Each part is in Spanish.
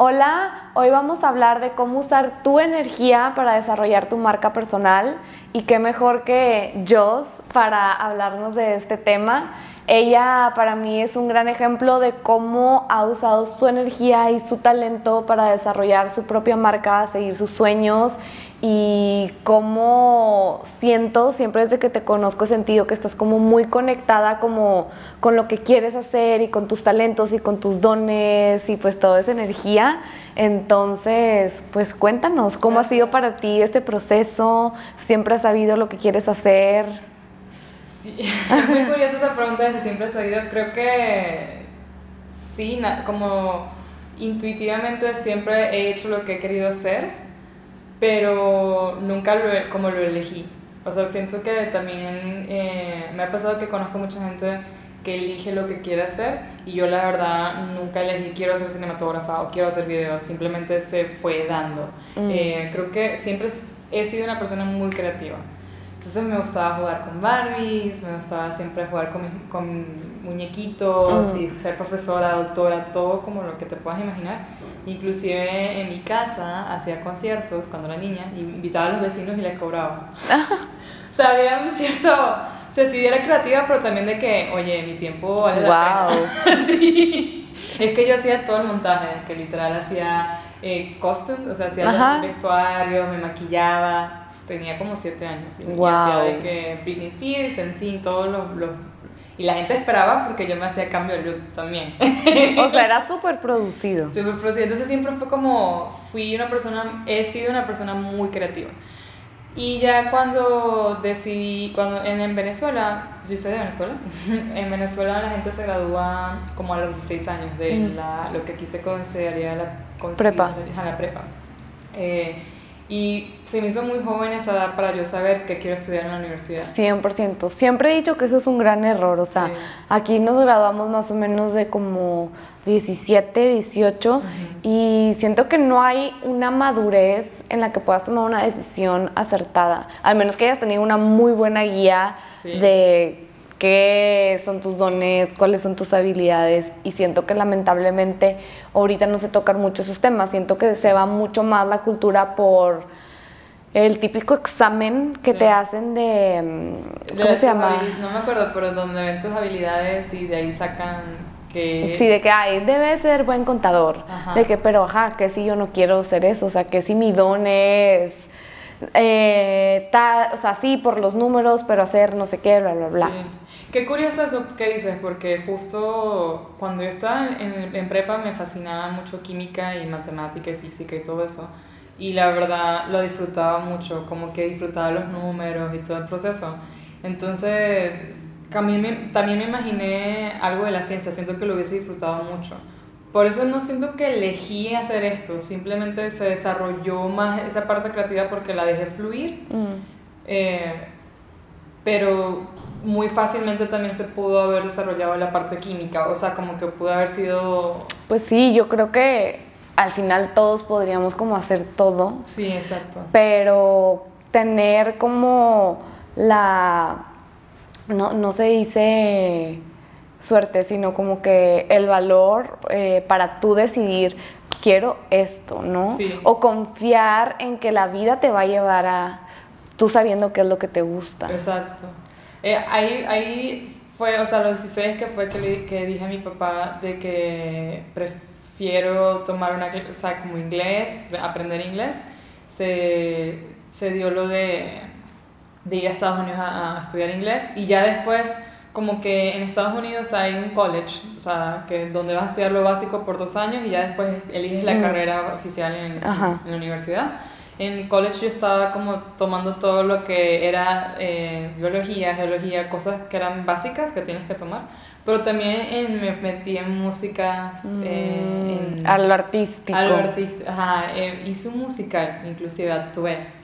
Hola, hoy vamos a hablar de cómo usar tu energía para desarrollar tu marca personal y qué mejor que Joss para hablarnos de este tema. Ella para mí es un gran ejemplo de cómo ha usado su energía y su talento para desarrollar su propia marca, seguir sus sueños y cómo siento siempre desde que te conozco he sentido que estás como muy conectada como con lo que quieres hacer y con tus talentos y con tus dones y pues toda esa energía. Entonces, pues cuéntanos cómo ha sido para ti este proceso, siempre has sabido lo que quieres hacer. Sí, es muy curiosa esa pregunta de si siempre has sabido. Creo que sí, como intuitivamente siempre he hecho lo que he querido hacer, pero nunca lo, como lo elegí. O sea, siento que también eh, me ha pasado que conozco mucha gente que elige lo que quiere hacer y yo la verdad nunca elegí quiero ser cinematógrafa o quiero hacer videos, simplemente se fue dando. Mm. Eh, creo que siempre he sido una persona muy creativa. Entonces me gustaba jugar con Barbies, me gustaba siempre jugar con, con muñequitos y ser profesora, doctora, todo como lo que te puedas imaginar. Inclusive en mi casa hacía conciertos cuando era niña y invitaba a los vecinos y les cobraba. o sea, había un cierto... O sea, sí era creativa, pero también de que, oye, mi tiempo vale la pena. sí. Es que yo hacía todo el montaje, que literal hacía eh, costumes, o sea, hacía el vestuario, me maquillaba tenía como siete años. Y hacía de que Britney Spears, en sí, todos los, Y la gente esperaba porque yo me hacía cambio de look también. o sea, era súper producido. Súper producido. Entonces siempre fue como, fui una persona, he sido una persona muy creativa. Y ya cuando decidí, cuando en, en Venezuela, yo soy de Venezuela, en Venezuela la gente se gradúa como a los 16 años de mm. la, lo que aquí se consideraría la, prepa. la prepa. Eh, y se me hizo muy joven esa edad para yo saber que quiero estudiar en la universidad. 100%. Siempre he dicho que eso es un gran error. O sea, aquí nos graduamos más o menos de como 17, 18 y siento que no hay una madurez en la que puedas tomar una decisión acertada. Al menos que hayas tenido una muy buena guía de qué son tus dones, cuáles son tus habilidades y siento que lamentablemente ahorita no se tocan mucho esos temas, siento que se va mucho más la cultura por el típico examen que te hacen de, mm, ¿cómo se llama? No me acuerdo, pero donde ven tus habilidades y de ahí sacan que... Sí, de que, ay, debe ser buen contador, de que, pero, ajá, que si yo no quiero ser eso, o sea, que si mi don es... Eh, o sea, sí, por los números, pero hacer no sé qué, bla, bla, bla. Qué curioso eso que dices, porque justo cuando yo estaba en, en, prepa me fascinaba mucho química y matemática y física y todo eso. Y la verdad lo disfrutaba mucho, como que disfrutaba los números y todo el proceso. Entonces, también me, también me imaginé algo de la ciencia, siento que lo hubiese disfrutado mucho. Por eso no siento que elegí hacer esto, simplemente se desarrolló más esa parte creativa porque la dejé fluir. Mm. Eh, pero muy fácilmente también se pudo haber desarrollado la parte química, o sea, como que pudo haber sido... Pues sí, yo creo que al final todos podríamos como hacer todo. Sí, exacto. Pero tener como la... No, no se dice suerte, sino como que el valor eh, para tú decidir, quiero esto, ¿no? Sí. O confiar en que la vida te va a llevar a tú sabiendo qué es lo que te gusta. Exacto. Eh, ahí, ahí fue, o sea, los 16 que fue que, que dije a mi papá de que prefiero tomar una, o sea, como inglés, aprender inglés, se, se dio lo de, de, ir a Estados Unidos a, estudiar inglés y ya después como que en Estados Unidos hay un college, o sea, que donde vas a estudiar lo básico por dos años y ya después eliges la mm. carrera oficial en, en, la universidad en college yo estaba como tomando todo lo que era eh, biología, geología, cosas que eran básicas que tienes que tomar, pero también me metí en música, eh, a lo artístico. A lo artístico, ajá, eh, hice un musical, inclusive actué.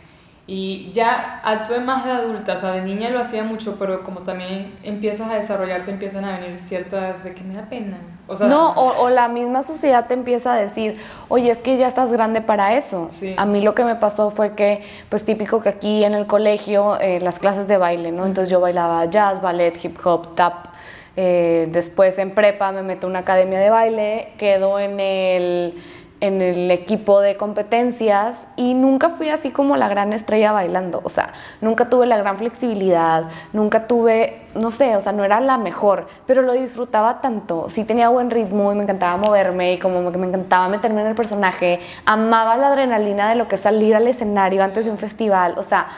Y ya actué más de adulta, o sea, de niña lo hacía mucho, pero como también empiezas a desarrollarte, empiezan a venir ciertas de que me da pena. O sea, no, o, la misma sociedad te empieza a decir, oye, es que ya estás grande para eso. A mí lo que me pasó fue que, pues típico que aquí en el colegio, eh, las clases de baile, ¿no? Entonces yo bailaba jazz, ballet, hip hop, tap. Eh, después en prepa me meto a una academia de baile, quedo en el en el equipo de competencias y nunca fui así como la gran estrella bailando, o sea, nunca tuve la gran flexibilidad, nunca tuve, no sé, o sea, no era la mejor, pero lo disfrutaba tanto, sí tenía buen ritmo y me encantaba moverme y como que me encantaba meterme en el personaje, amaba la adrenalina de lo que es salir al escenario antes de un festival, o sea,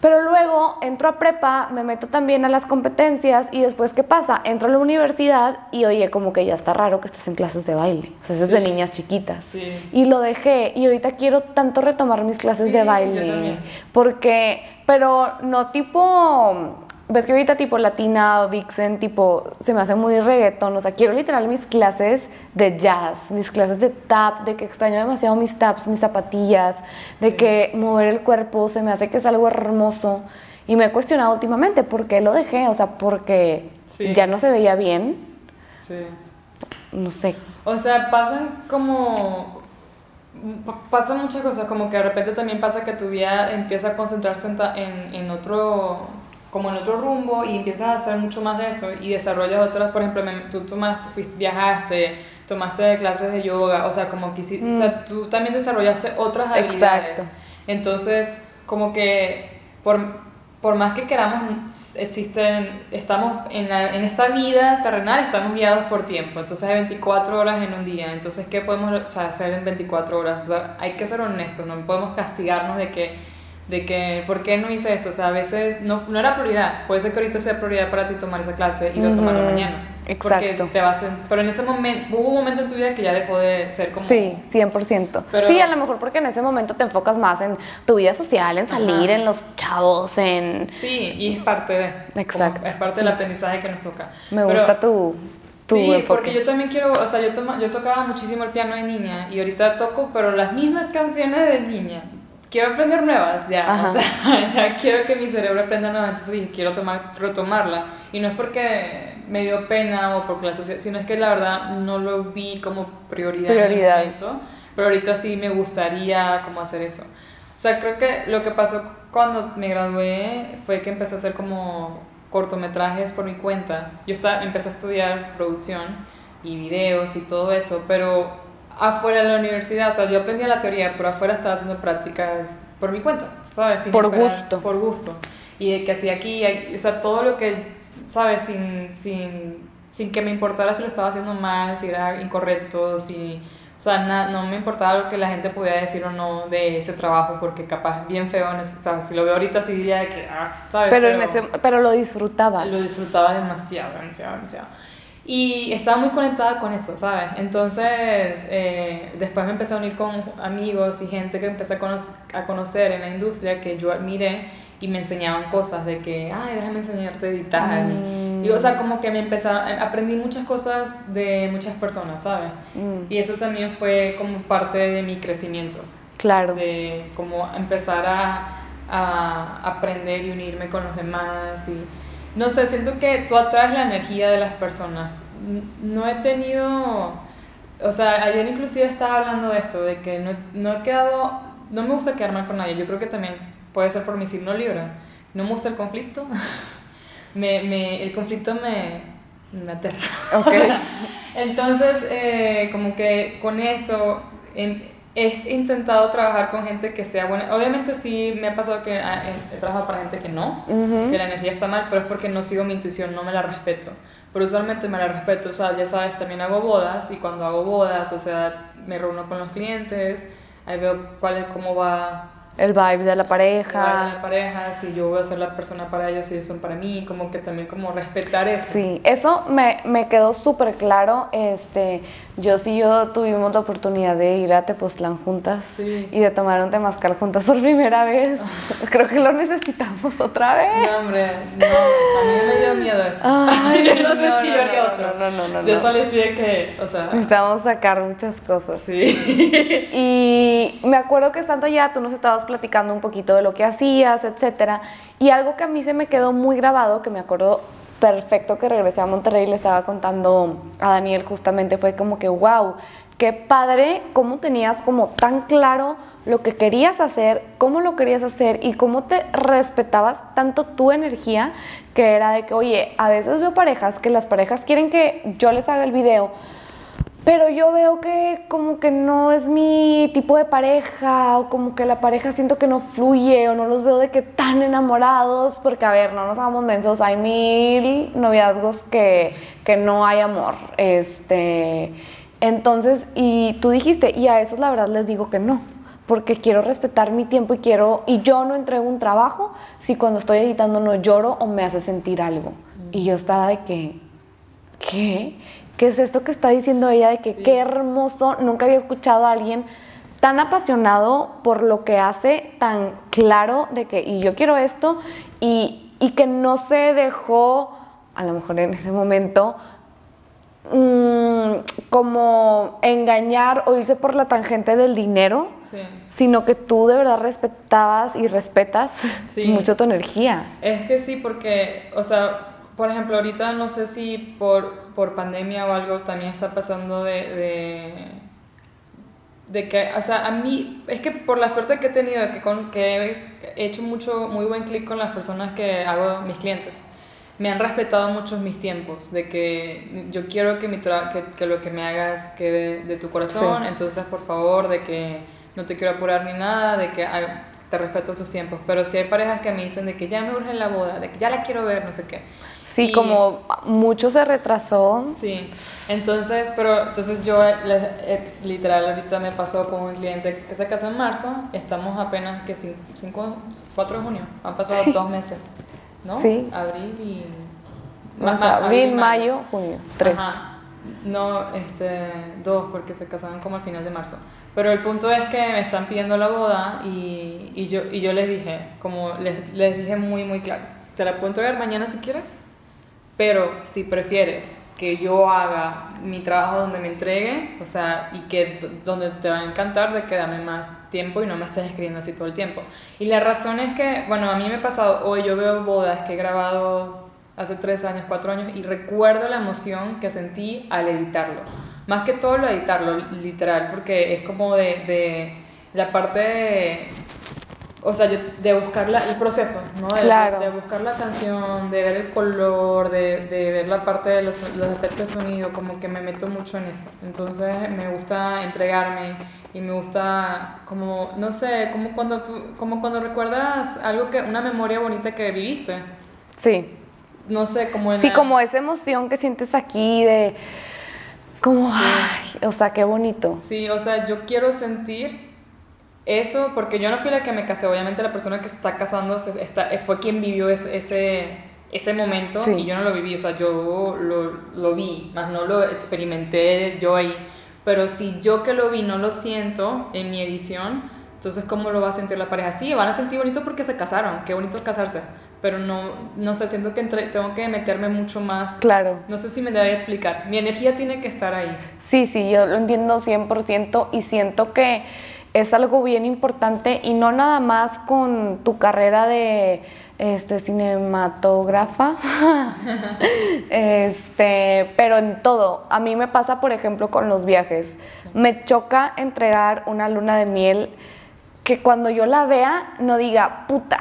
pero luego entro a prepa, me meto también a las competencias y después, ¿qué pasa? Entro a la universidad y oye, como que ya está raro que estés en clases de baile. O sea, eso es de niñas chiquitas. Sí. Y lo dejé y ahorita quiero tanto retomar mis clases Sí, de baile. Porque, pero no tipo, ves que ahorita tipo latina o vixen, tipo, se me hace muy reggaetón. O sea, quiero literal mis clases de jazz, mis clases de tap, de que extraño demasiado mis taps, mis zapatillas, de Sí. que mover el cuerpo se me hace que es algo hermoso. Y me he cuestionado últimamente por qué lo dejé, o sea, porque Sí. ya no se veía bien, Sí. no sé. O sea, pasan como... pa- Pasan muchas cosas, como que de repente también pasa que tu vida empieza a concentrarse en, en otro, como en otro rumbo y empiezas a hacer mucho más de eso y desarrollas otras, por ejemplo, tú tomaste, fuiste, viajaste, tomaste clases de yoga, o sea, como que hiciste- o sea, tú también desarrollaste otras habilidades. Exacto. Entonces, como que por, por más que queramos, existen, estamos en, la- en esta vida terrenal, estamos guiados por tiempo. Entonces hay 24 horas en un día. Entonces, ¿qué podemos o sea, hacer en 24 horas? O sea, hay que ser honestos, no podemos castigarnos de que, de que, ¿por qué no hice esto? O sea, a veces no, no era prioridad. Puede ser que ahorita sea prioridad para ti tomar esa clase y retomarla Ujú, mañana. exacto. Porque te vas en- pero en ese momento, hubo un momento en tu vida que ya dejó de ser como... Sí, 100%. Pero- sí, a lo mejor porque en ese momento te enfocas más en tu vida social, en salir, Ajá. en los chavos, en... Sí, y es parte de. como Exacto. es parte del aprendizaje que nos toca. Me Pero- gusta tu, tu sí, enfoque. porque yo también quiero, o sea, yo, toma- yo tocaba muchísimo el piano de niña y ahorita toco, pero las mismas canciones de niña. Quiero aprender nuevas ya, o sea, ya quiero que mi cerebro aprenda nuevas, entonces dije, quiero tomar, retomarla. Y no es porque me dio pena o porque la sociedad, sino es que la verdad no lo vi como prioridad, Prioridad. en el momento, pero ahorita sí me gustaría como hacer eso. O sea, creo que lo que pasó cuando me gradué fue que empecé a hacer como cortometrajes por mi cuenta. Yo estaba, empecé a estudiar producción y videos y todo eso, pero afuera de la universidad, o sea, yo aprendía la teoría, pero afuera estaba haciendo prácticas por mi cuenta, ¿sabes? Sin Por esperar- gusto. Por gusto. Y de que hacía aquí, y- o sea, todo lo que, ¿sabes? Sin, sin, sin que me importara si lo estaba haciendo mal, si era incorrecto, si... O sea, na- no me importaba lo que la gente pudiera decir o no de ese trabajo, porque capaz bien feo, en ese- ¿sabes? Si lo veo ahorita sí diría de que, ah, ¿sabes? pero, ese, pero lo disfrutabas. Lo disfrutaba demasiado, demasiado, demasiado. Y estaba muy conectada con eso, ¿sabes? Entonces, eh, después me empecé a unir con amigos y gente que empecé a, cono- a conocer en la industria que yo admiré y me enseñaban cosas de que, ay, déjame enseñarte a editar. Mm. Y, o sea, como que me empezaron, aprendí muchas cosas de muchas personas, ¿sabes? Mm, Y eso también fue como parte de mi crecimiento claro. de como empezar a, a aprender y unirme con los demás y no sé, siento que tú atraes la energía de las personas. No he tenido, o sea, ayer inclusive estaba hablando de esto, de que no, no he quedado, no me gusta quedar mal con nadie, yo creo que también puede ser por mi signo Libra, no me gusta el conflicto, me, me, el conflicto me, me aterra. Ok. Entonces, eh, como que con eso em, he intentado trabajar con gente que sea buena. Obviamente sí me ha pasado que ah, he, trabajado para gente que no, Ujú. que la energía está mal, pero es porque no sigo mi intuición, no me la respeto. Pero usualmente me la respeto, o sea, ya sabes, también hago bodas y cuando hago bodas, o sea, me reúno con los clientes, ahí veo cuál es, cómo va El vibe de la pareja. la pareja, si yo voy a ser la persona para ellos, si ellos son para mí, como que también como respetar eso. Sí, eso me, me quedó súper claro. Este, yo sí yo tuvimos la oportunidad de ir a Tepoztlán juntas Sí. y de tomar un temazcal juntas por primera vez. Creo que lo necesitamos otra vez. No, hombre, no, a mí me dio miedo eso. Ay, yo no sé no, si yo haría otro. no, no, no, Yo solo decía que, o sea, Necesitamos sacar muchas cosas. sí. Y me acuerdo que estando allá tú nos estabas platicando un poquito de lo que hacías, etcétera. Y algo que a mí se me quedó muy grabado, que me acuerdo perfecto que regresé a Monterrey y le estaba contando a Daniel justamente, fue como que, wow, qué padre, cómo tenías como tan claro lo que querías hacer, cómo lo querías hacer y cómo te respetabas tanto tu energía, que era de que, oye, a veces veo parejas que las parejas quieren que yo les haga el video, pero yo veo que como que no es mi tipo de pareja o como que la pareja siento que no fluye o no los veo de que tan enamorados porque a ver, no nos hagamos mensos, hay mil noviazgos que, que no hay amor. Este, entonces, y tú dijiste, y a esos la verdad les digo que no porque quiero respetar mi tiempo y quiero y yo no entrego un trabajo si cuando estoy editando no lloro o me hace sentir algo. Y yo estaba de que ¿qué? ¿Qué es esto que está diciendo ella de que qué hermoso, nunca había escuchado a alguien tan apasionado por lo que hace, tan claro de que y yo quiero esto y, y que no se dejó a lo mejor en ese momento Mm, como engañar o irse por la tangente del dinero, sino que tú de verdad respetabas y respetas mucho tu energía. Es que sí, porque, o sea, por ejemplo, ahorita no sé si por, por pandemia o algo también está pasando de, de, de, que, o sea, a mí, es que por la suerte que he tenido, que, con, que he hecho mucho, muy buen clic con las personas que hago, mis clientes me han respetado mucho mis tiempos, de que yo quiero que, mi que, que, lo que me hagas quede de tu corazón, entonces por favor, de que no te quiero apurar ni nada, de que te respeto tus tiempos, pero si hay parejas que me dicen de que ya me urge la boda, de que ya la quiero ver, no sé qué. Sí, como mucho se retrasó. Sí, entonces, pero entonces yo eh, literal ahorita me pasó con un cliente que se casó en marzo, estamos apenas que 5, 4 de junio, han pasado dos meses. ¿no? Sí. Abril y... abril, mayo, junio, tres. No, este, dos, porque se casaron como al final de marzo. Pero el punto es que me están pidiendo la boda y, y yo, y yo les dije, como les, les dije muy, muy claro, te la puedo entregar mañana si quieres, pero si prefieres que yo haga mi trabajo donde me entregue, o sea, y que donde te va a encantar de que dame más tiempo y no me estés escribiendo así todo el tiempo. Y la razón es que, bueno, a mí me ha pasado, hoy yo veo bodas que he grabado hace tres años, cuatro años, y recuerdo la emoción que sentí al editarlo. Más que todo lo editarlo, literal, porque es como de, de la parte de o sea, de buscar la, el proceso, ¿no? De, de, buscar la canción, de ver el color, de, de ver la parte de los, los, efectos de sonido, como que me meto mucho en eso. Entonces me gusta entregarme y me gusta como, no sé, como cuando, tú, como cuando recuerdas algo que, una memoria bonita que viviste. Sí. No sé, como en Sí, como esa emoción que sientes aquí de... Como, ay, o sea, qué bonito. Sí, o sea, yo quiero sentir eso, porque yo no fui la que me casé, obviamente la persona que está casando está, fue quien vivió ese, ese, momento y yo no lo viví, o sea, yo lo, lo, vi, más no lo experimenté yo ahí, pero si yo que lo vi no lo siento en mi edición, entonces ¿cómo lo va a sentir la pareja? Sí, van a sentir bonito porque se casaron, qué bonito casarse, pero no, no sé, siento que tengo que meterme mucho más. Claro. No sé si me debería explicar, mi energía tiene que estar ahí. Sí, sí, yo lo entiendo 100% y siento que es algo bien importante y no nada más con tu carrera de este cinematógrafa. Este pero en todo. A mí me pasa por ejemplo con los viajes. Me choca entregar una luna de miel que cuando yo la vea no diga puta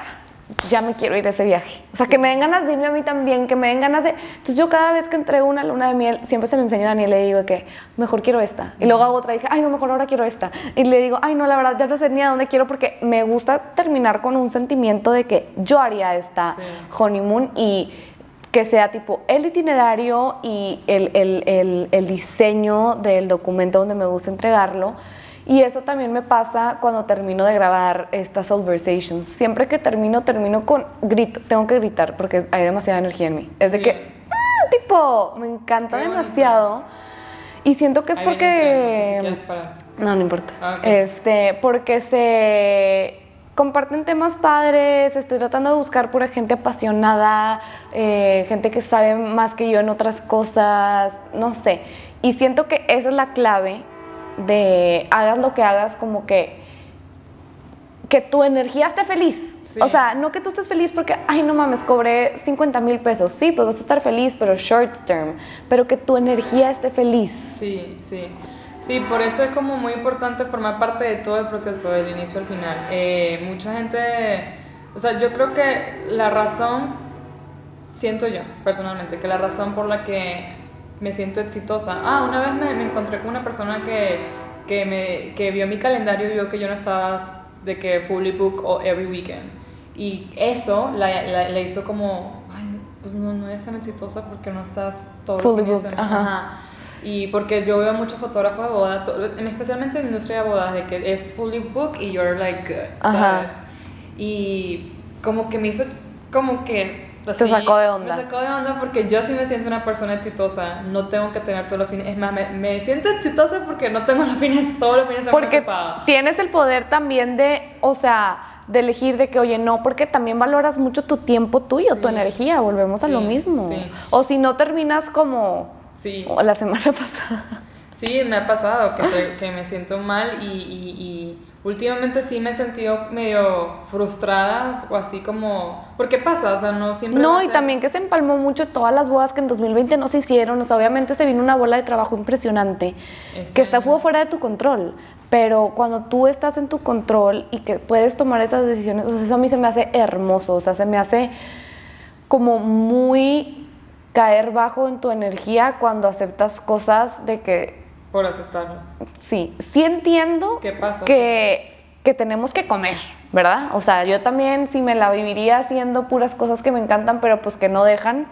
ya me quiero ir a ese viaje. O sea, que me den ganas de irme a mí también, que me den ganas de... Entonces yo cada vez que entrego una luna de miel, siempre se le enseño a Daniel y le digo que mejor quiero esta. Y luego hago otra y dije, ay, no, mejor ahora quiero esta. Y le digo, ay, no, la verdad ya no sé ni a dónde quiero porque me gusta terminar con un sentimiento de que yo haría esta honeymoon y que sea tipo el itinerario y el, el, el, el diseño del documento donde me gusta entregarlo y eso también me pasa cuando termino de grabar estas conversations. Siempre que termino, termino con grito. Tengo que gritar porque hay demasiada energía en mí. Es de que, ¡ah! tipo, me encanta demasiado. Y siento que es porque... no, no importa. Ah, este, porque se comparten temas padres, estoy tratando de buscar pura gente apasionada, eh, gente que sabe más que yo en otras cosas, no sé. Y siento que esa es la clave de hagas lo que hagas, como que, que tu energía esté feliz. O sea, no que tú estés feliz porque, ay, no mames, cobré 50 mil pesos. Sí, pues vas a estar feliz, pero short term. Pero que tu energía esté feliz. Sí, sí. Sí, por eso es como muy importante formar parte de todo el proceso, del inicio al final. Eh, mucha gente, o sea, yo creo que la razón, siento yo personalmente, que la razón por la que me siento exitosa. Ah, una vez me, me encontré con una persona que, que, me, que vio mi calendario y vio que yo no estaba de que fully book o every weekend. Y eso la, la, la hizo como, ay, pues no, no eres tan exitosa porque no estás todo Fully booked, semana". ajá. Ajá. Y porque yo veo muchos fotógrafos de boda, to- especialmente en la industria de bodas, de que es fully booked y you're like good, Ajá. ¿sabes? Y como que me hizo, como que... Te sacó de onda. Me sacó de onda porque yo sí me siento una persona exitosa, no tengo que tener todos los fines, es más, me, me siento exitosa porque no tengo los fines, todos los fines Porque ocupados. tienes el poder también de, o sea, de elegir de que, oye, no, porque también valoras mucho tu tiempo tuyo, tu energía, volvemos a lo mismo. sí. O si no terminas como la semana pasada. Sí, me ha pasado que, que me siento mal y, y- y últimamente sí me he sentido medio frustrada o así como... ¿Por qué pasa? O sea, no siempre... No, y ser- también que se empalmó mucho todas las bodas que en 2020 no se hicieron. O sea, obviamente se vino una bola de trabajo impresionante Este que está fue fuera de tu control. Pero cuando tú estás en tu control y que puedes tomar esas decisiones, o sea, eso a mí se me hace hermoso. O sea, se me hace como muy caer bajo en tu energía cuando aceptas cosas de que Por sí, sí entiendo ¿Qué pasa? que, que tenemos que comer, ¿verdad? O sea, yo también sí me la viviría haciendo puras cosas que me encantan, pero pues que no dejan,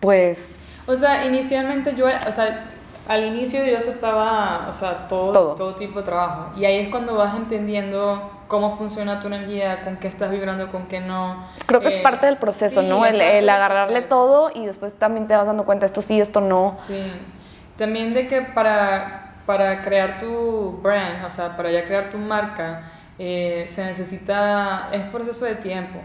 pues O sea, inicialmente yo, o sea, al inicio yo aceptaba, o sea, todo, Todo. todo. tipo de trabajo. Y ahí es cuando vas entendiendo cómo funciona tu energía, con qué estás vibrando, con qué no. creo que es Eh, parte del proceso, sí, ¿no? El, el agarrarle todo y después también te vas dando cuenta, esto sí, esto no. Sí. También de que para, para crear tu brand, o sea, para ya crear tu marca, eh, se necesita, es proceso de tiempo.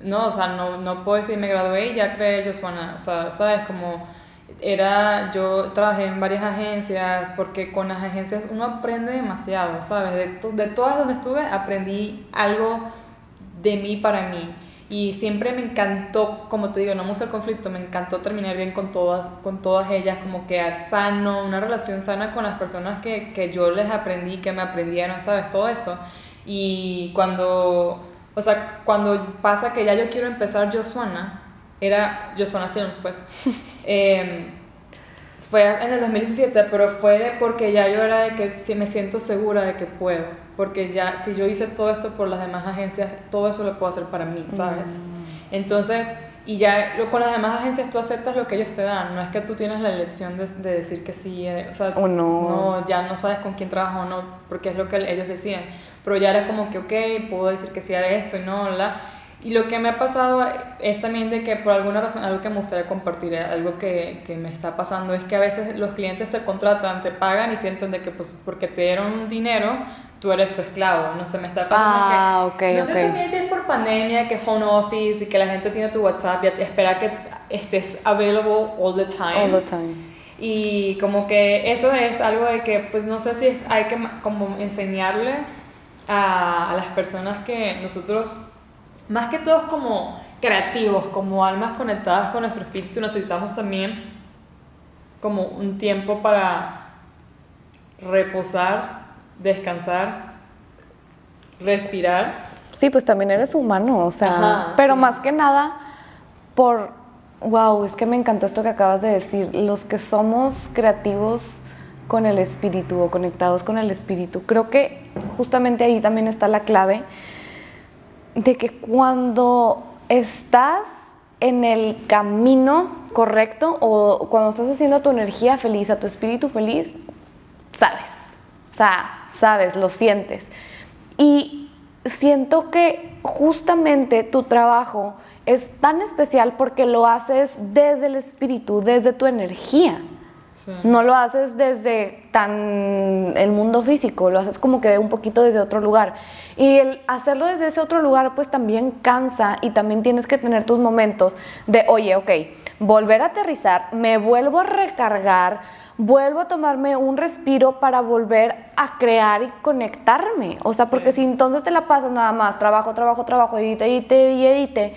No, o sea, no, no puedo decir me gradué y ya creé Josuana. O sea, sabes, como era, yo trabajé en varias agencias, porque con las agencias uno aprende demasiado, ¿sabes? De, de todas donde estuve aprendí algo de mí para mí. Y siempre me encantó, como te digo, no me gusta el conflicto, me encantó terminar bien con todas, con todas ellas, como quedar sano, una relación sana con las personas que, que yo les aprendí, que me aprendieron, ¿sabes? Todo esto. Y cuando, o sea, cuando pasa que ya yo quiero empezar Josuana, era Josuana Films, pues. Em, fue en el 2017, pero fue porque ya yo era de que sí me siento segura de que puedo. Porque ya, si yo hice todo esto por las demás agencias, todo eso lo puedo hacer para mí, ¿sabes? Mm. Entonces, y ya lo- con las demás agencias tú aceptas lo que ellos te dan. No es que tú tienes la elección de, de decir que sí, eh, o sea, O no. no, ya no sabes con quién trabajas o no, porque es lo que ellos decían. Pero ya era como que, ok, puedo decir que sí a esto y no, la. Y lo que me ha pasado es también de que por alguna razón, algo que me gustaría compartir, algo que, que me está pasando, es que a veces los clientes te contratan, te pagan y sienten de que pues porque te dieron dinero, tú eres su esclavo. No sé, me está pasando Ah, que... no sé también si es por pandemia, que home office y que la gente tiene tu WhatsApp y espera que estés available all the time. All the time. Y como que eso es algo de que, pues no sé si hay que como enseñarles a, a las personas que nosotros, más que todos como creativos, como almas conectadas con nuestro espíritu, necesitamos también como un tiempo para reposar, descansar, respirar. Sí, pues también eres humano, o sea, Ajá, pero sí. más que nada por, wow, es que me encantó esto que acabas de decir, los que somos creativos con el espíritu o conectados con el espíritu, creo que justamente ahí también está la clave de que cuando estás en el camino correcto o cuando estás haciendo tu energía feliz, a tu espíritu feliz, sabes, o sea, sabes, lo sientes. Y siento que justamente tu trabajo es tan especial porque lo haces desde el espíritu, desde tu energía. Sí. No lo haces desde tan el mundo físico, lo haces como que un poquito desde otro lugar. Y el hacerlo desde ese otro lugar pues también cansa y también tienes que tener tus momentos de, oye, ok, volver a aterrizar, me vuelvo a recargar, vuelvo a tomarme un respiro para volver a crear y conectarme. O sea, porque Sí. si entonces te la pasas nada más, trabajo, trabajo, trabajo, edite, edite y edite,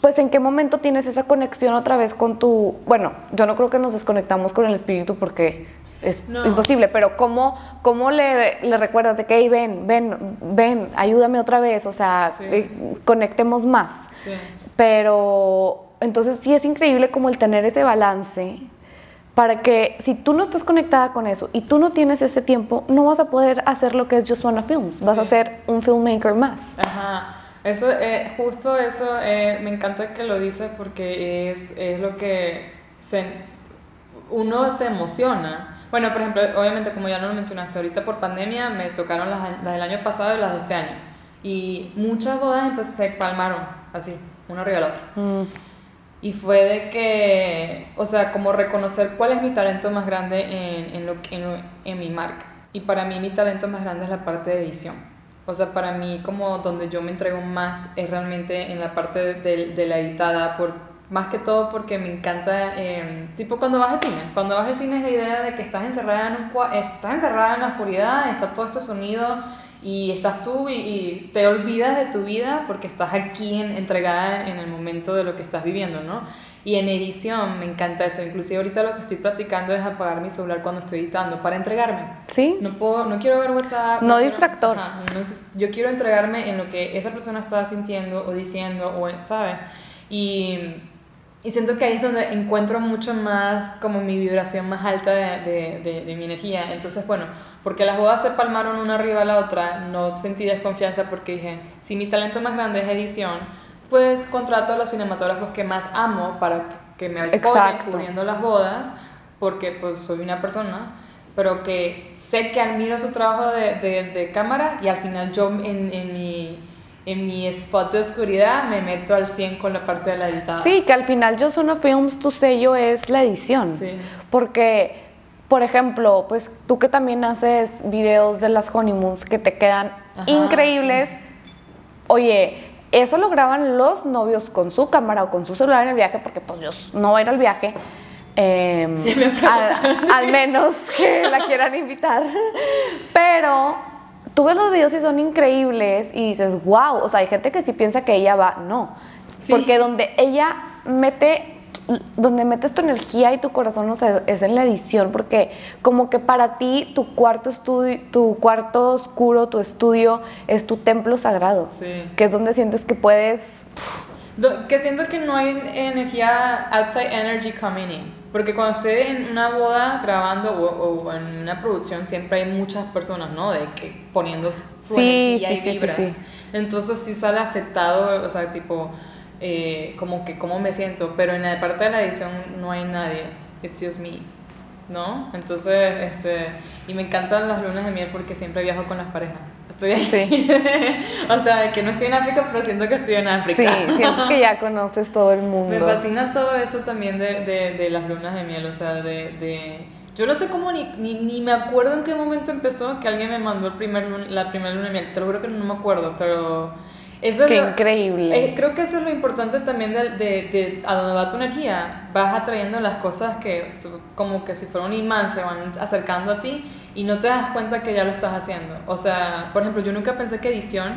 pues en qué momento tienes esa conexión otra vez con tu, bueno, yo no creo que nos desconectamos con el espíritu porque es No. imposible, pero ¿cómo, cómo le, le recuerdas de que, hey, ven, ven, ven, ayúdame otra vez, o sea, Sí. eh, conectemos más? Sí. Pero entonces sí es increíble como el tener ese balance para que si tú no estás conectada con eso y tú no tienes ese tiempo, no vas a poder hacer lo que es Just Wanna Films, vas a ser un filmmaker más. Ajá, eso, eh, justo eso, eh, me encanta que lo dices porque es, es lo que se, uno se emociona. Bueno, por ejemplo, obviamente como ya no lo mencionaste, ahorita por pandemia me tocaron las, las del año pasado y las de este año. Y muchas bodas pues, se palmaron así, una arriba de la otra. Mm. Y fue de que, o sea, como reconocer cuál es mi talento más grande en, en, lo, en, en mi marca. Y para mí mi talento más grande es la parte de edición. O sea, para mí como donde yo me entrego más es realmente en la parte de, de la editada, por, más que todo porque me encanta, eh, tipo cuando vas al cine. Cuando vas al cine es la idea de que estás encerrada en, un, cua- estás encerrada en la oscuridad, está todo este sonido y estás tú y, y te olvidas de tu vida porque estás aquí en, entregada en el momento de lo que estás viviendo, ¿no? Y en edición me encanta eso. Inclusive ahorita lo que estoy practicando es apagar mi celular cuando estoy editando para entregarme. ¿Sí? No puedo, no quiero ver WhatsApp. No quiero- distractor. ajá, no yo quiero entregarme en lo que esa persona está sintiendo o diciendo, o, ¿sabes? Y, y siento que ahí es donde encuentro mucho más como mi vibración más alta de, de, de- de mi energía. Entonces, bueno, porque las bodas se palmaron una arriba a la otra, no sentí desconfianza porque dije, si mi talento más grande es edición, pues contrato a los cinematógrafos que más amo para que me apoyen cubriendo las bodas, porque pues soy una persona, pero que sé que admiro su trabajo de, de, de cámara y al final yo en, en, mi, en mi spot de oscuridad me meto al 100 con la parte de la editada. Sí, que al final Just Wanna Films tu sello es la edición. Sí. Porque, por ejemplo, pues tú que también haces videos de las honeymoons que te quedan Ajá, increíbles, oye, eso lo graban los novios con su cámara o con su celular en el viaje, porque pues yo no voy a ir al viaje. em, Sí, me al, al menos que la quieran invitar. Pero tú ves los videos y son increíbles y dices, wow, o sea, hay gente que sí piensa que ella va, no. Sí. Porque donde ella mete, donde metes tu energía y tu corazón, o sea, es en la edición, porque como que para ti tu cuarto estudio, tu cuarto oscuro, tu estudio, es tu templo sagrado. Sí. Que es donde sientes que puedes. Que siento que no hay energía, outside energy coming in. Porque cuando estoy en una boda grabando o, o en una producción, siempre hay muchas personas, ¿no? De que poniendo su Sí, energía sí, y sí, sí, vibras. sí. Entonces sí sale afectado, o sea, tipo, eh, como que cómo me siento. Pero en la parte de la edición no hay nadie. It's just me. ¿No? Entonces, este. Y me encantan las lunas de miel porque siempre viajo con las parejas. Estoy ahí. Sí. o sea, de que no estoy en África, pero siento que estoy en África. Sí, siento que ya conoces todo el mundo. Me fascina todo eso también de, de, de las lunas de miel, o sea, de... de yo no sé cómo ni, ni, ni me acuerdo en qué momento empezó que alguien me mandó el primer la primera luna de miel. Te lo juro que no me acuerdo, pero... Eso es Qué lo- increíble. eh, creo que eso es lo importante también de, de, de a dónde va tu energía. Vas atrayendo las cosas que como que si fuera un imán se van acercando a ti y no te das cuenta que ya lo estás haciendo. O sea, por ejemplo, yo nunca pensé que edición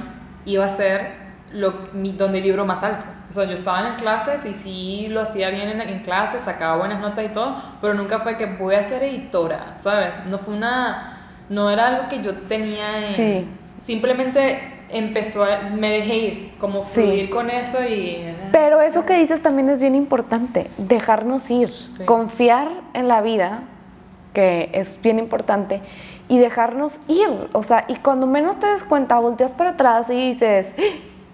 iba a ser lo, mi- donde vibro más alto. O sea, yo estaba en clases y sí lo hacía bien en, en clases, sacaba buenas notas y todo, pero nunca fue que voy a ser editora, ¿sabes? No fue una... No era algo que yo tenía en... Sí. Simplemente empezó a, me dejé ir, como Sí. fluir con eso y... Pero eso que dices también es bien importante, dejarnos ir, Sí. confiar en la vida, que es bien importante, y dejarnos ir. O sea, y cuando menos te des cuenta, volteas para atrás y dices, "¡Ah!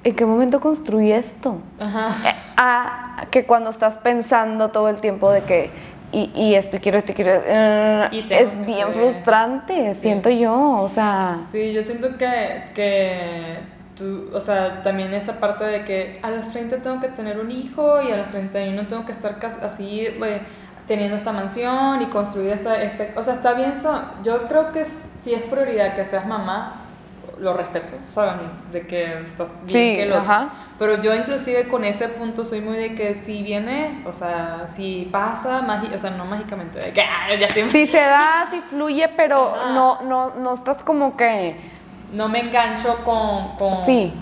¿en qué momento construí esto? Ajá. Eh, A que cuando estás pensando todo el tiempo de que, y, y esto, quiero esto, y quiero... eh, Y es bien ser- frustrante, Sí. siento yo, o sea... Sí, yo siento que, que tú, o sea, también esa parte de que a los 30 tengo que tener un hijo y a los 31 tengo que estar así, teniendo esta mansión y construir esta, este, o sea, está bien, eso yo creo que si es prioridad que seas mamá, lo respeto, ¿saben? De que estás bien Sí, que lo... ajá. Pero yo inclusive con ese punto soy muy de que si viene, o sea, si pasa, magi- o sea, no mágicamente, de que "Ah, ya estoy Sí se da, sí fluye, pero Ajá. no, no, no estás como que... no me engancho con, con Sí.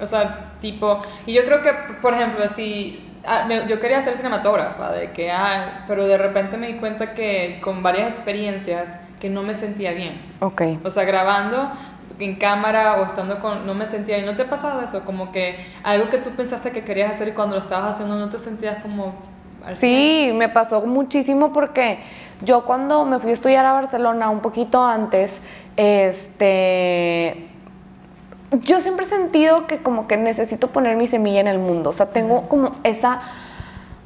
o sea tipo y yo creo que por ejemplo si ah, yo quería ser cinematógrafa de que ah, pero de repente me di cuenta que con varias experiencias que no me sentía bien Ok. o sea grabando en cámara o estando con no me sentía bien. No te ha pasado eso como que algo que tú pensaste que querías hacer y cuando lo estabas haciendo no te sentías como Sí, me pasó muchísimo porque yo cuando me fui a estudiar a Barcelona un poquito antes, este, yo siempre he sentido que como que necesito poner mi semilla en el mundo, o sea, tengo como esa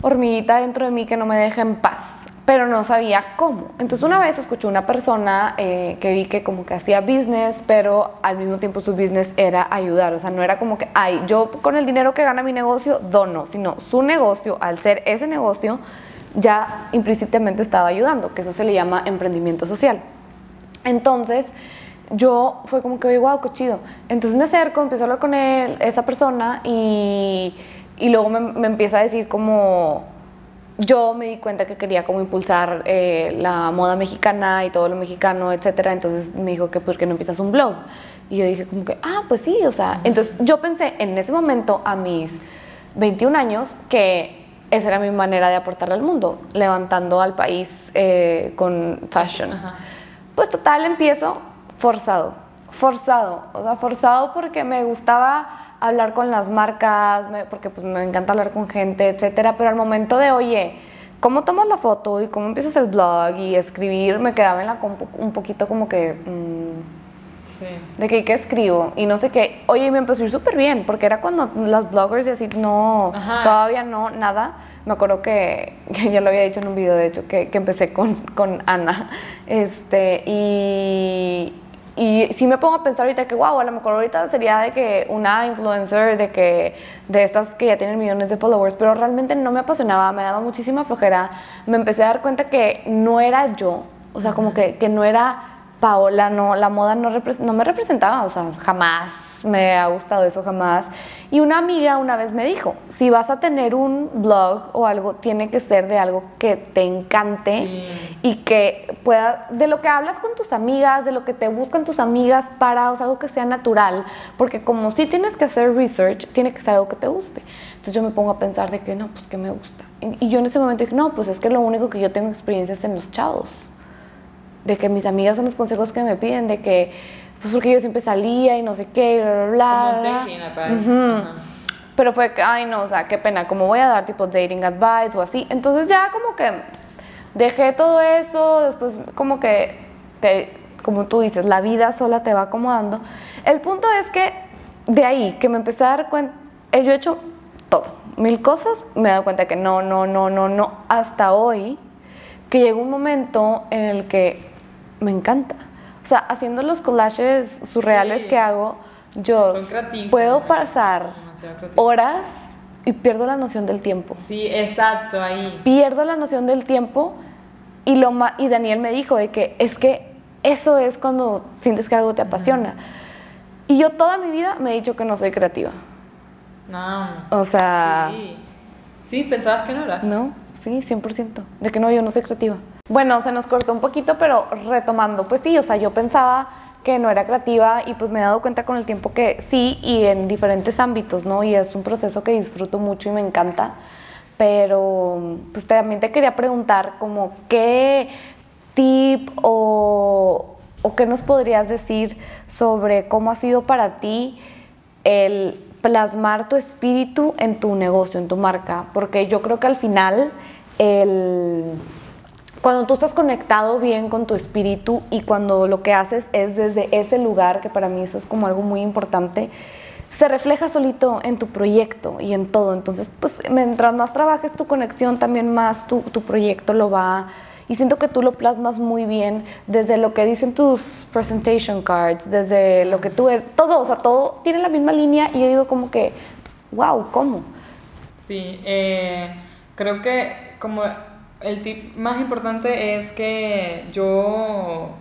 hormiguita dentro de mí que no me deja en paz pero no sabía cómo. Entonces una vez escuché una persona eh, que vi que como que hacía business, pero al mismo tiempo su business era ayudar, o sea, no era como que, ay, yo con el dinero que gana mi negocio dono, sino su negocio, al ser ese negocio, ya implícitamente estaba ayudando, que eso se le llama emprendimiento social. Entonces, yo fue como que, oye, wow, qué chido. Entonces me acerco, empiezo a hablar con él, esa persona, y, y luego me, me empieza a decir como yo me di cuenta que quería como impulsar eh, la moda mexicana y todo lo mexicano, etcétera. Entonces me dijo que por qué no empiezas un blog. Y yo dije como que, ah, pues sí, o sea, entonces yo pensé en ese momento a mis 21 años que esa era mi manera de aportarle al mundo, levantando al país eh, con fashion. Pues total, empiezo forzado, forzado, o sea, forzado porque me gustaba hablar con las marcas, porque pues me encanta hablar con gente, etcétera, pero al momento de, oye, ¿cómo tomas la foto y cómo empiezas el blog y escribir? Me quedaba en la compu un poquito como que... Mm, sí. De que, ¿qué escribo? Y no sé qué. Oye, me empezó a ir súper bien, porque era cuando las bloggers y así, no, todavía no, nada. Me acuerdo que, ya lo había dicho en un video, de hecho, que, que empecé con, con Ana. Este, y, y si me pongo a pensar ahorita que, wow, a lo mejor ahorita sería de que una influencer, de que de estas que ya tienen millones de followers, pero realmente no me apasionaba, me daba muchísima flojera. Me empecé a dar cuenta que no era yo, o sea, como que, que no era Paola, no, la moda no, no me representaba, o sea, jamás me ha gustado eso jamás. Y una amiga una vez me dijo, si vas a tener un blog o algo, tiene que ser de algo que te encante y que pueda, de lo que hablas con tus amigas, de lo que te buscan tus amigas para, o sea, algo que sea natural, porque como si tienes que hacer research, tiene que ser algo que te guste. Entonces yo me pongo a pensar de que no, pues que me gusta. Y, yo en ese momento dije, no, pues es que lo único que yo tengo experiencia es en los chavos. De que mis amigas son los consejos que me piden, de que pues porque yo siempre salía y no sé qué, bla, bla, bla. Pero fue que, ay no, o sea, qué pena, como voy a dar tipo dating advice o así. Entonces ya como que dejé todo eso, después como que, te, como tú dices, la vida sola te va acomodando. El punto es que de ahí, que me empecé a dar cuenta, eh, yo he hecho todo, mil cosas, me he dado cuenta que no, no, no, no, no, hasta hoy, que llegó un momento en el que me encanta sea, haciendo los collages surreales que hago, yo puedo pasar horas y pierdo la noción del tiempo. Sí, exacto, ahí. Pierdo la noción del tiempo y, lo y Daniel me dijo de que es que eso es cuando sientes que algo te apasiona. Y yo toda mi vida me he dicho que no soy creativa. No. O sea... Sí, sí pensabas que no eras. No, sí, 100%. De que no, yo no soy creativa. Bueno, se nos cortó un poquito, pero retomando, pues sí, o sea, yo pensaba que no era creativa y pues me he dado cuenta con el tiempo que sí y en diferentes ámbitos, ¿no? Y es un proceso que disfruto mucho y me encanta, pero pues también te quería preguntar como qué tip o, o qué nos podrías decir sobre cómo ha sido para ti el plasmar tu espíritu en tu negocio, en tu marca, porque yo creo que al final el cuando tú estás conectado bien con tu espíritu y cuando lo que haces es desde ese lugar, que para mí eso es como algo muy importante, se refleja solito en tu proyecto y en todo. Entonces, pues mientras más trabajes tu conexión, también más tu, tu proyecto lo va... Y siento que tú lo plasmas muy bien desde lo que dicen tus presentation cards, desde lo que tú eres, todo, o sea, todo tiene la misma línea y yo digo como que, wow, ¿cómo? Sí, eh, creo que como el tip más importante es que yo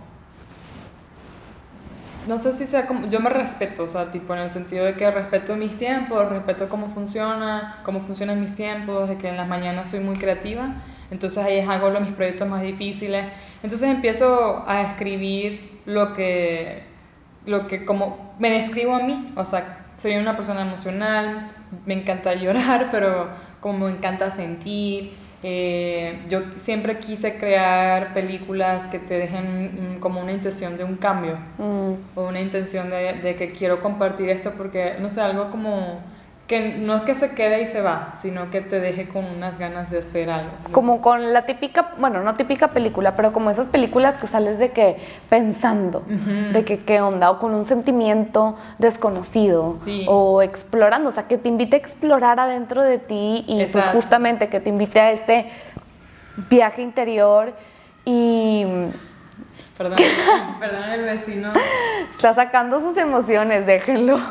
no sé si sea como, yo me respeto, o sea, tipo en el sentido de que respeto mis tiempos, respeto cómo funciona, cómo funcionan mis tiempos, de que en las mañanas soy muy creativa, entonces ahí hago los, mis proyectos más difíciles, entonces empiezo a escribir lo que, lo que como me describo a mí, o sea, soy una persona emocional, me encanta llorar, pero como me encanta sentir, eh, yo siempre quise crear películas que te dejen como una intención de un cambio mm. o una intención de, de, que quiero compartir esto porque, no sé, algo como que no es que se quede y se va, sino que te deje con unas ganas de hacer algo. Como con la típica, bueno, no típica película, pero como esas películas que sales de que pensando, de que qué onda, o con un sentimiento desconocido, o explorando, o sea, que te invite a explorar adentro de ti y pues justamente que te invite a este viaje interior y... Perdón, perdón el vecino. Está sacando sus emociones, déjenlo.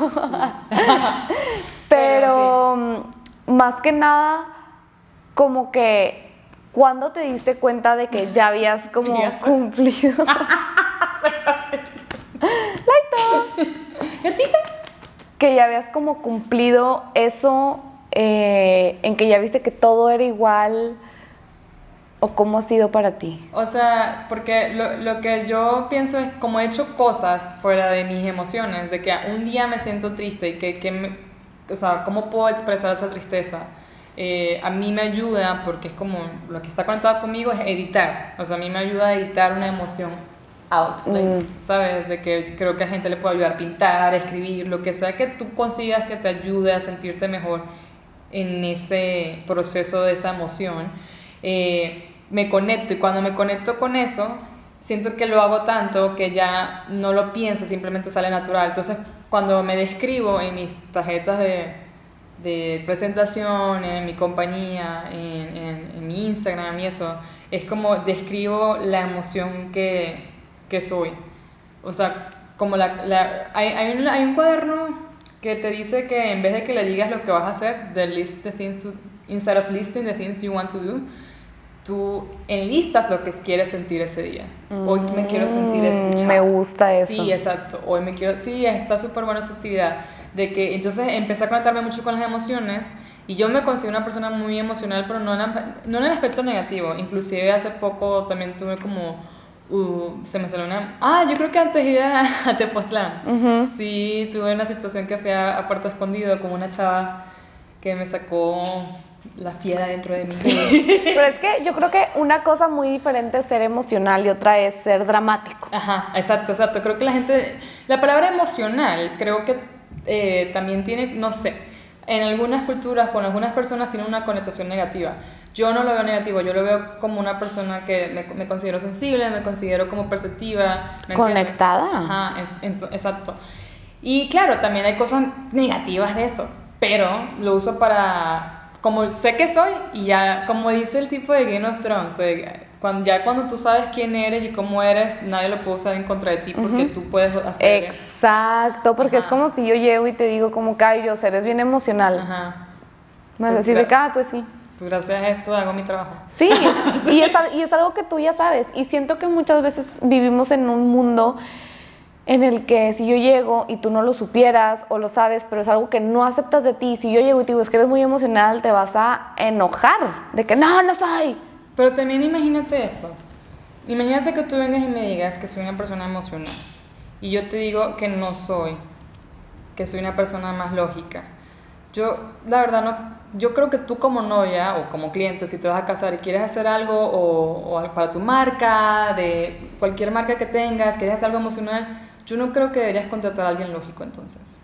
Pero mm, más que nada, como que cuando te diste cuenta de que ya habías como cumplido. Gatita. Que ya habías como cumplido eso eh, en que ya viste que todo era igual. ¿O cómo ha sido para ti? O sea, porque lo, lo, que yo pienso es como he hecho cosas fuera de mis emociones, de que un día me siento triste y que, que me, o sea, ¿cómo puedo expresar esa tristeza? Eh, a mí me ayuda, porque es como lo que está conectado conmigo es editar, o sea, a mí me ayuda a editar una emoción out, mm. ¿sabes? De que creo que a gente le puede ayudar a pintar, escribir, lo que sea que tú consigas que te ayude a sentirte mejor en ese proceso de esa emoción. Eh, me conecto y cuando me conecto con eso, siento que lo hago tanto que ya no lo pienso, simplemente sale natural. Entonces, cuando me describo en mis tarjetas de, presentación, en mi compañía, en, mi Instagram y eso, es como describo la emoción que, soy. O sea, como la, hay, hay, un, cuaderno que te dice que en vez de que le digas lo que vas a hacer, the list the things to, instead of listing the things you want to do, tú enlistas lo que quieres sentir ese día. Hoy me quiero sentir mm, escuchada. Me gusta eso. Sí, exacto. Hoy me quiero, sí, está súper buena esa actividad. De que entonces empecé a conectarme mucho con las emociones y yo me considero una persona muy emocional, pero no en, no en el aspecto negativo. Inclusive hace poco también tuve como, uh, se me salió una, ah, yo creo que antes ir a, Tepoztlán, sí, tuve una situación que fui a, a Puerto Escondido como una chava que me sacó la fiera dentro de mí. Pero es que yo creo que una cosa muy diferente es ser emocional y otra es ser dramático. Ajá, exacto, exacto. Creo que la gente, la palabra emocional creo que eh, también tiene, no sé, en algunas culturas, con algunas personas tiene una connotación negativa. Yo no lo veo negativo, yo lo veo como una persona que me, considero sensible, me considero como perceptiva. Conectada. Ajá, exacto. Y claro, también hay cosas negativas de eso, pero lo uso para como sé que soy y ya, como dice el tipo de Game of Thrones, cuando, ya cuando tú sabes quién eres y cómo eres, nadie lo puede usar en contra de ti porque tú puedes hacer. Exacto, porque es como si yo llego y te digo como que, yo eres bien emocional. Ajá. Me vas a decir, de ah, pues sí. Pues gracias a esto hago mi trabajo. Sí, y, es, y es algo que tú ya sabes. Y siento que muchas veces vivimos en un mundo en el que si yo llego y tú no lo supieras o lo sabes, pero es algo que no aceptas de ti, si yo llego y te digo es que eres muy emocional, te vas a enojar de que no, no soy. Pero también imagínate esto. Imagínate que tú vengas y me digas que soy una persona emocional y yo te digo que no soy, que soy una persona más lógica. Yo, la verdad, no, yo creo que tú como novia o como cliente, si te vas a casar y quieres hacer algo o, o para tu marca, de cualquier marca que tengas, quieres hacer algo emocional, yo no creo que deberías contratar a alguien lógico entonces.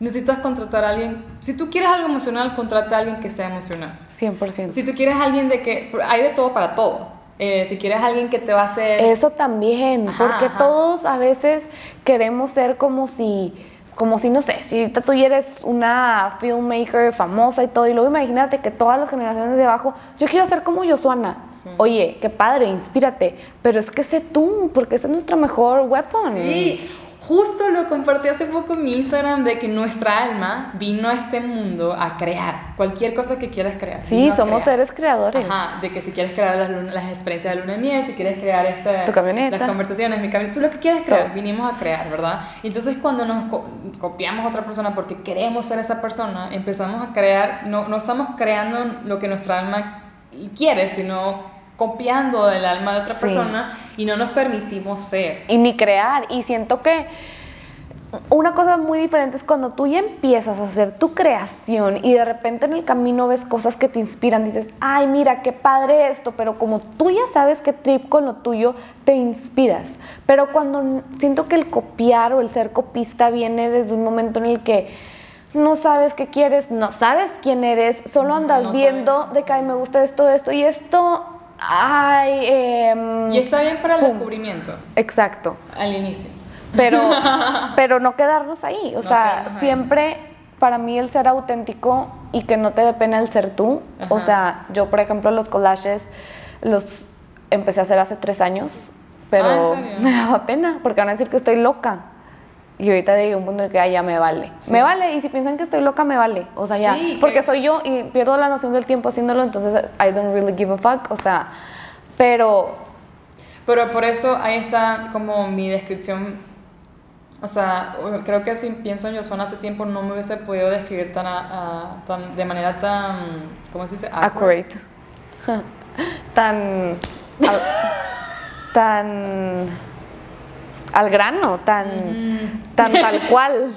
Necesitas contratar a alguien, si tú quieres algo emocional, contrata a alguien que sea emocional. 100%. Si tú quieres a alguien de que, hay de todo para todo. Eh, si quieres alguien que te va a hacer... Eso también, porque todos a veces queremos ser como si como si, no sé, si tú eres una filmmaker famosa y todo, y luego imagínate que todas las generaciones de abajo, yo quiero ser como Yosuana. Oye, qué padre, inspírate, pero es que sé tú, porque ese es nuestro mejor weapon. Sí, Justo lo compartí hace poco en mi Instagram de que nuestra alma vino a este mundo a crear cualquier cosa que quieras crear. Sí, somos seres creadores. Ajá, de que si quieres crear las, las experiencias de luna de miel, si quieres crear esta, tu camioneta. las conversaciones, mi camioneta, tú lo que quieras crear, vinimos a crear, ¿verdad? Entonces cuando nos copiamos a otra persona porque queremos ser esa persona, empezamos a crear, no, no estamos creando lo que nuestra alma quiere, sino copiando del alma de otra persona y no nos permitimos ser. Y ni crear. Y siento que una cosa muy diferente es cuando tú ya empiezas a hacer tu creación y de repente en el camino ves cosas que te inspiran, dices, ay, mira, qué padre esto, pero como tú ya sabes que trip con lo tuyo, te inspiras. Pero cuando siento que el copiar o el ser copista viene desde un momento en el que no sabes qué quieres, no sabes quién eres, solo andas No viendo de que ay, me gusta esto, esto y esto. Ay, em, Y está bien para el pum. descubrimiento, Exacto. al inicio. Pero, pero no quedarnos ahí. O No sea, quedarnos ahí. siempre para mí el ser auténtico y que no te dé pena el ser tú. O sea, yo, por ejemplo, los collages los empecé a hacer hace tres años, pero Ah, me daba pena porque van a decir que estoy loca. Y ahorita llegué a un punto en el que "Ay, ya me vale. Sí. Me vale, y si piensan que estoy loca, me vale. O sea, ya. Sí, que- porque soy yo y pierdo la noción del tiempo haciéndolo, entonces I don't really give a fuck. O sea, pero Pero por eso ahí está como mi descripción. O sea, creo que si pienso en Josuana hace tiempo no me hubiese podido describir tan, a- a- tan- de manera tan, ¿cómo se dice? accurate. tan. al- tan. Al grano, tan. tan tal cual.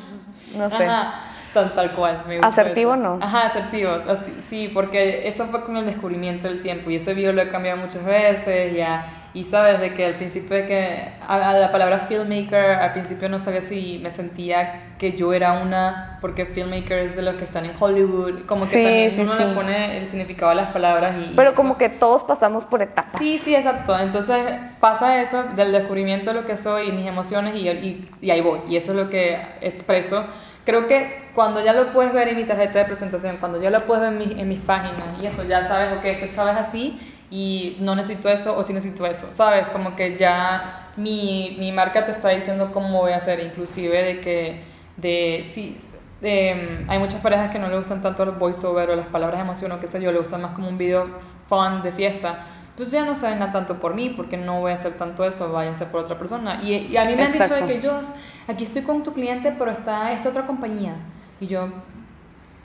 No sé. Ajá, tan tal cual. Me gusta Asertivo, eso. ¿no? Ajá, asertivo. así- sí, porque eso fue con el descubrimiento del tiempo y ese video lo he cambiado muchas veces ya. Y sabes de que al principio de que a, a la palabra filmmaker, al principio no sabía si me sentía que yo era una, porque filmmaker es de los que están en Hollywood, como que Sí, también sí, uno sí. le pone el significado a las palabras y... y Pero eso. como que todos pasamos por etapas. Sí, sí, exacto. Entonces pasa eso del descubrimiento de lo que soy y mis emociones y, y, y ahí voy. Y eso es lo que expreso. Creo que cuando ya lo puedes ver en mi tarjeta de presentación, cuando ya lo puedes ver en, mis- en mis páginas y eso, ya sabes, ok, este chavo es así y no necesito eso o sí necesito eso, ¿sabes? Como que ya mi, mi marca te está diciendo cómo voy a hacer, inclusive de que, de, sí, de, hay muchas parejas que no le gustan tanto los voiceover o las palabras de emoción o qué sé yo, le gustan más como un video fun de fiesta. Entonces ya no saben nada tanto por mí, porque no voy a hacer tanto eso, váyanse por otra persona. Y, y a mí me han dicho de que yo, aquí estoy con tu cliente, pero está esta otra compañía. Y yo,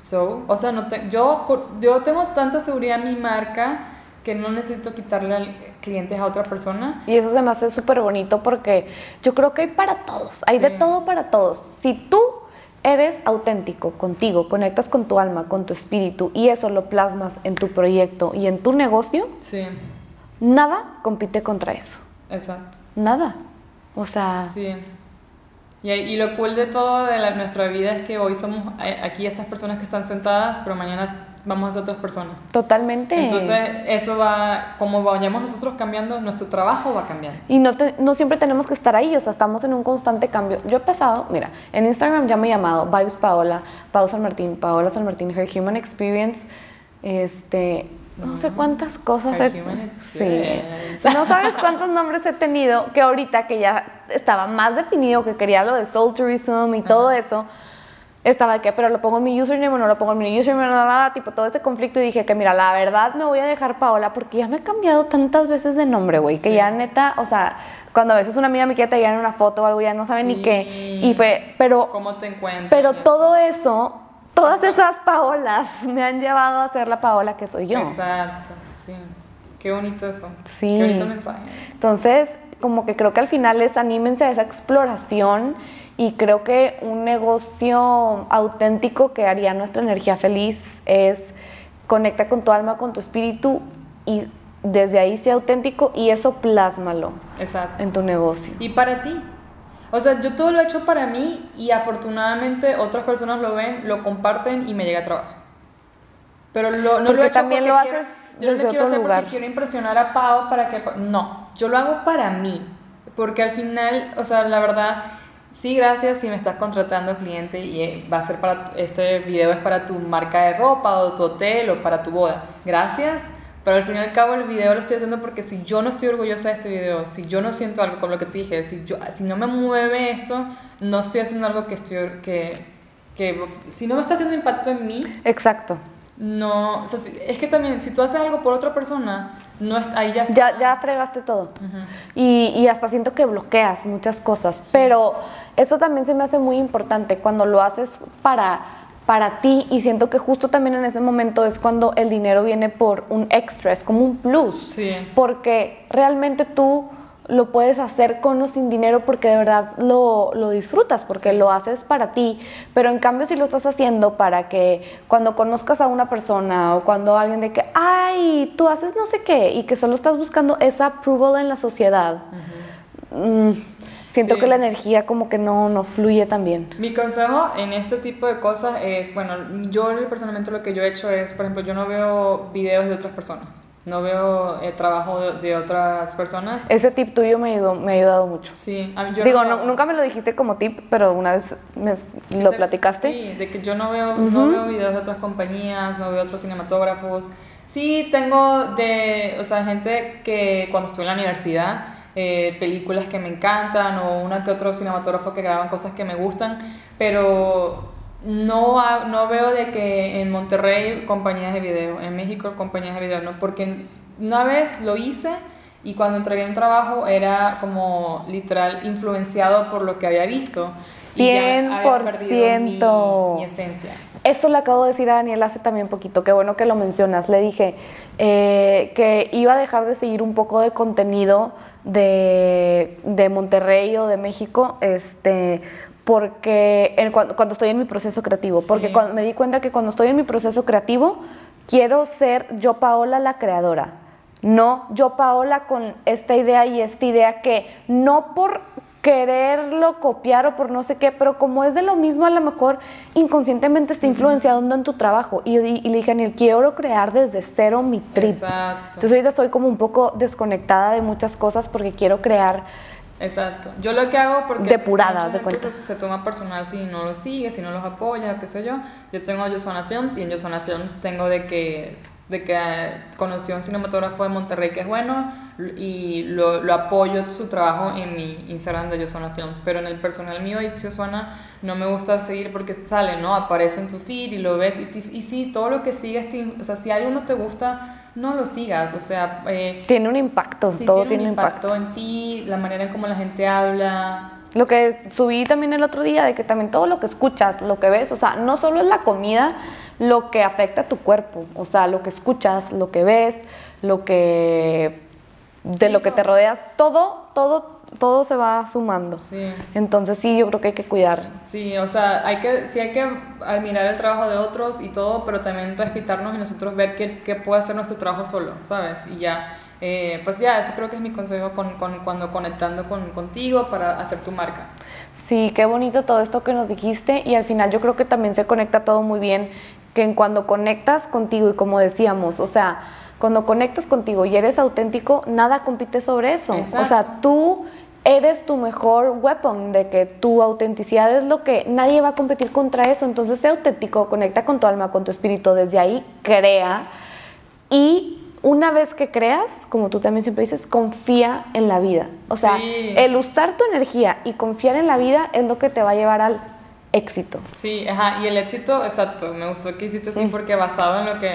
so, o sea, no te- yo, yo tengo tanta seguridad en mi marca que no necesito quitarle clientes a otra persona. Y eso se me hace súper bonito porque yo creo que hay para todos, hay de Sí. todo para todos. Si tú eres auténtico contigo, conectas con tu alma, con tu espíritu y eso lo plasmas en tu proyecto y en tu negocio, Sí, nada compite contra eso. exacto. Nada. O sea, Sí. Y, y lo cool de todo de la- nuestra vida es que hoy somos eh, aquí estas personas que están sentadas, pero mañana vamos a ser otras personas. totalmente. Entonces, eso va, como vayamos nosotros cambiando, nuestro trabajo va cambiando. Y no, te- no siempre tenemos que estar ahí, o sea, estamos en un constante cambio. Yo he pasado, mira, en Instagram ya me he llamado Vibes Paola, Pau San Martín, Paola San Martín, Her Human Experience, este, no sé cuántas cosas. Her he- sí. No sabes cuántos nombres he tenido que ahorita que ya estaba más definido, que quería lo de Soul Tourism y todo eso, estaba de que, pero lo pongo en mi username o no lo pongo en mi username, nada, nada, tipo todo este conflicto y dije que mira, la verdad me voy a dejar Paola porque ya me he cambiado tantas veces de nombre, güey, que Sí. ya neta, o sea, cuando a veces una amiga me quiere tallar en una foto o algo, ya no sabe ni qué. Y fue, pero, ¿Cómo te encuentras? pero eso. todo eso, todas esas Paolas me han llevado a ser la Paola que soy yo. Exacto, sí. Qué bonito eso. Sí. Qué bonito mensaje. Entonces, como que creo que al final es anímense a esa exploración y creo que un negocio auténtico que haría nuestra energía feliz es conecta con tu alma, con tu espíritu y desde ahí sea auténtico y eso plásmalo Exacto. en tu negocio. Y para ti. O sea, yo todo lo he hecho para mí y afortunadamente otras personas lo ven, lo comparten y me llega a trabajo. Pero lo, no Porque lo he hecho también porque lo quiero- haces yo no lo quiero otro hacer lugar. porque quiero impresionar a Pau para que... No, yo lo hago para mí. Porque al final, o sea, la verdad, sí, gracias si me estás contratando cliente y eh, va a ser para... Este video es para tu marca de ropa o tu hotel o para tu boda. Gracias. Pero al fin y al cabo el video lo estoy haciendo porque si yo no estoy orgullosa de este video, si yo no siento algo con lo que te dije, si, yo, si no me mueve esto, no estoy haciendo algo que estoy... Que, que, si no me está haciendo impacto en mí, Exacto. no... O sea, si- es que también, si tú haces algo por otra persona, no ahí ya está. Ya, ya fregaste todo. Y, y hasta siento que bloqueas muchas cosas. Pero eso también se me hace muy importante cuando lo haces para, para ti y siento que justo también en ese momento es cuando el dinero viene por un extra, es como un plus. Sí. Porque realmente tú lo puedes hacer con o sin dinero porque de verdad lo, lo disfrutas, porque lo haces para ti. Pero en cambio si lo estás haciendo para que cuando conozcas a una persona o cuando alguien de que, ay, tú haces no sé qué y que solo estás buscando esa approval en la sociedad. mm, Siento Sí. que la energía como que no, no fluye tan bien. Mi consejo en este tipo de cosas es, bueno, yo personalmente lo que yo he hecho es, por ejemplo, yo no veo videos de otras personas, no veo el trabajo de, otras personas. Ese tip tuyo me, ayudó, me ha ayudado mucho. Sí, a mí- yo Digo, no- nunca me lo dijiste como tip, pero una vez me- Sí lo te- platicaste. Sí, de que yo no veo, no veo videos de otras compañías, no veo otros cinematógrafos. Sí, tengo de, o sea, gente que cuando estuve en la universidad, eh, películas que me encantan o una que otro cinematógrafo que graban cosas que me gustan, pero no, ha- no veo de que en Monterrey compañías de video, en México compañías de video, no, porque una vez lo hice y cuando entregué un trabajo era como literal influenciado por lo que había visto. y ya había perdido mi- 100%. mi esencia. Esto le acabo de decir a Daniel hace también poquito, qué bueno que lo mencionas. Le dije eh, que iba a dejar de seguir un poco de contenido de, de Monterrey o de México, este, porque en- cuando, cuando estoy en mi proceso creativo, porque Sí. cuando, me di cuenta que cuando estoy en mi proceso creativo, quiero ser yo Paola la creadora. No yo Paola con esta idea y esta idea que no por quererlo copiar o por no sé qué, pero como es de lo mismo, a lo mejor inconscientemente está influenciando en tu trabajo. Y, di- y le dije, Daniel, quiero crear desde cero mi trip. Exacto. Entonces ahorita estoy como un poco desconectada de muchas cosas porque quiero crear. Exacto. Yo lo que hago porque Depurada, mucha haz de cuenta. Se, se toma personal si no los sigue, si no los apoya, qué sé yo. Yo tengo Josuana Films y en Josuana Films tengo de que de que eh, conocí a un cinematógrafo de Monterrey que es bueno y lo, lo apoyo su trabajo en mi Instagram de Josuana Films, pero en el personal mío de Josuana no me gusta seguir porque sale, ¿no? Aparece en tu feed y lo ves y, y sí, todo lo que sigues, te- o sea, si algo no te gusta, no lo sigas, o sea, eh, Tiene un impacto, Sí, todo tiene un impacto. impacto en ti, la manera en cómo la gente habla. Lo que subí también el otro día, de que también todo lo que escuchas, lo que ves, o sea, no solo es la comida lo que afecta a tu cuerpo, o sea, lo que escuchas, lo que ves, lo que de Sí, lo que te rodeas, todo, todo, todo se va sumando. Sí, Entonces sí, yo creo que hay que cuidar. sí, o sea, hay que, sí hay que admirar el trabajo de otros y todo, pero también respetarnos y nosotros ver qué, qué puede hacer nuestro trabajo solo, ¿sabes? Y ya, eh, pues ya, eso creo que es mi consejo con, con- cuando conectando con, contigo para hacer tu marca. Sí, qué bonito todo esto que nos dijiste y al final yo creo que también se conecta todo muy bien, que en cuando conectas contigo y como decíamos, o sea, cuando conectas contigo y eres auténtico, nada compite sobre eso. O sea, tú eres tu mejor weapon, de que tu autenticidad es lo que nadie va a competir contra eso, entonces sé auténtico, conecta con tu alma, con tu espíritu, desde ahí crea y una vez que creas, como tú también siempre dices, confía en la vida. O sea, Sí. el usar tu energía y confiar en la vida es lo que te va a llevar al éxito. Sí, ajá, y el éxito, exacto, me gustó que hiciste así porque basado en lo que...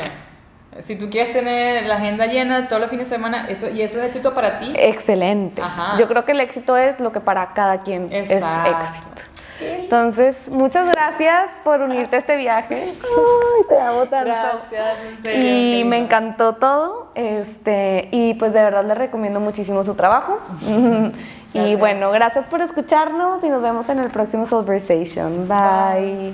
Si tú quieres tener la agenda llena todos los fines de semana, eso, y eso es éxito para ti, Excelente. Ajá. Yo creo que el éxito es lo que para cada quien es éxito. Entonces, muchas gracias por unirte a este viaje. Ay, te amo tanto. Gracias, en serio. Y me encantó todo. Este, y pues de verdad le recomiendo muchísimo su trabajo. y bueno, gracias por escucharnos y nos vemos en el próximo Solversation. Bye.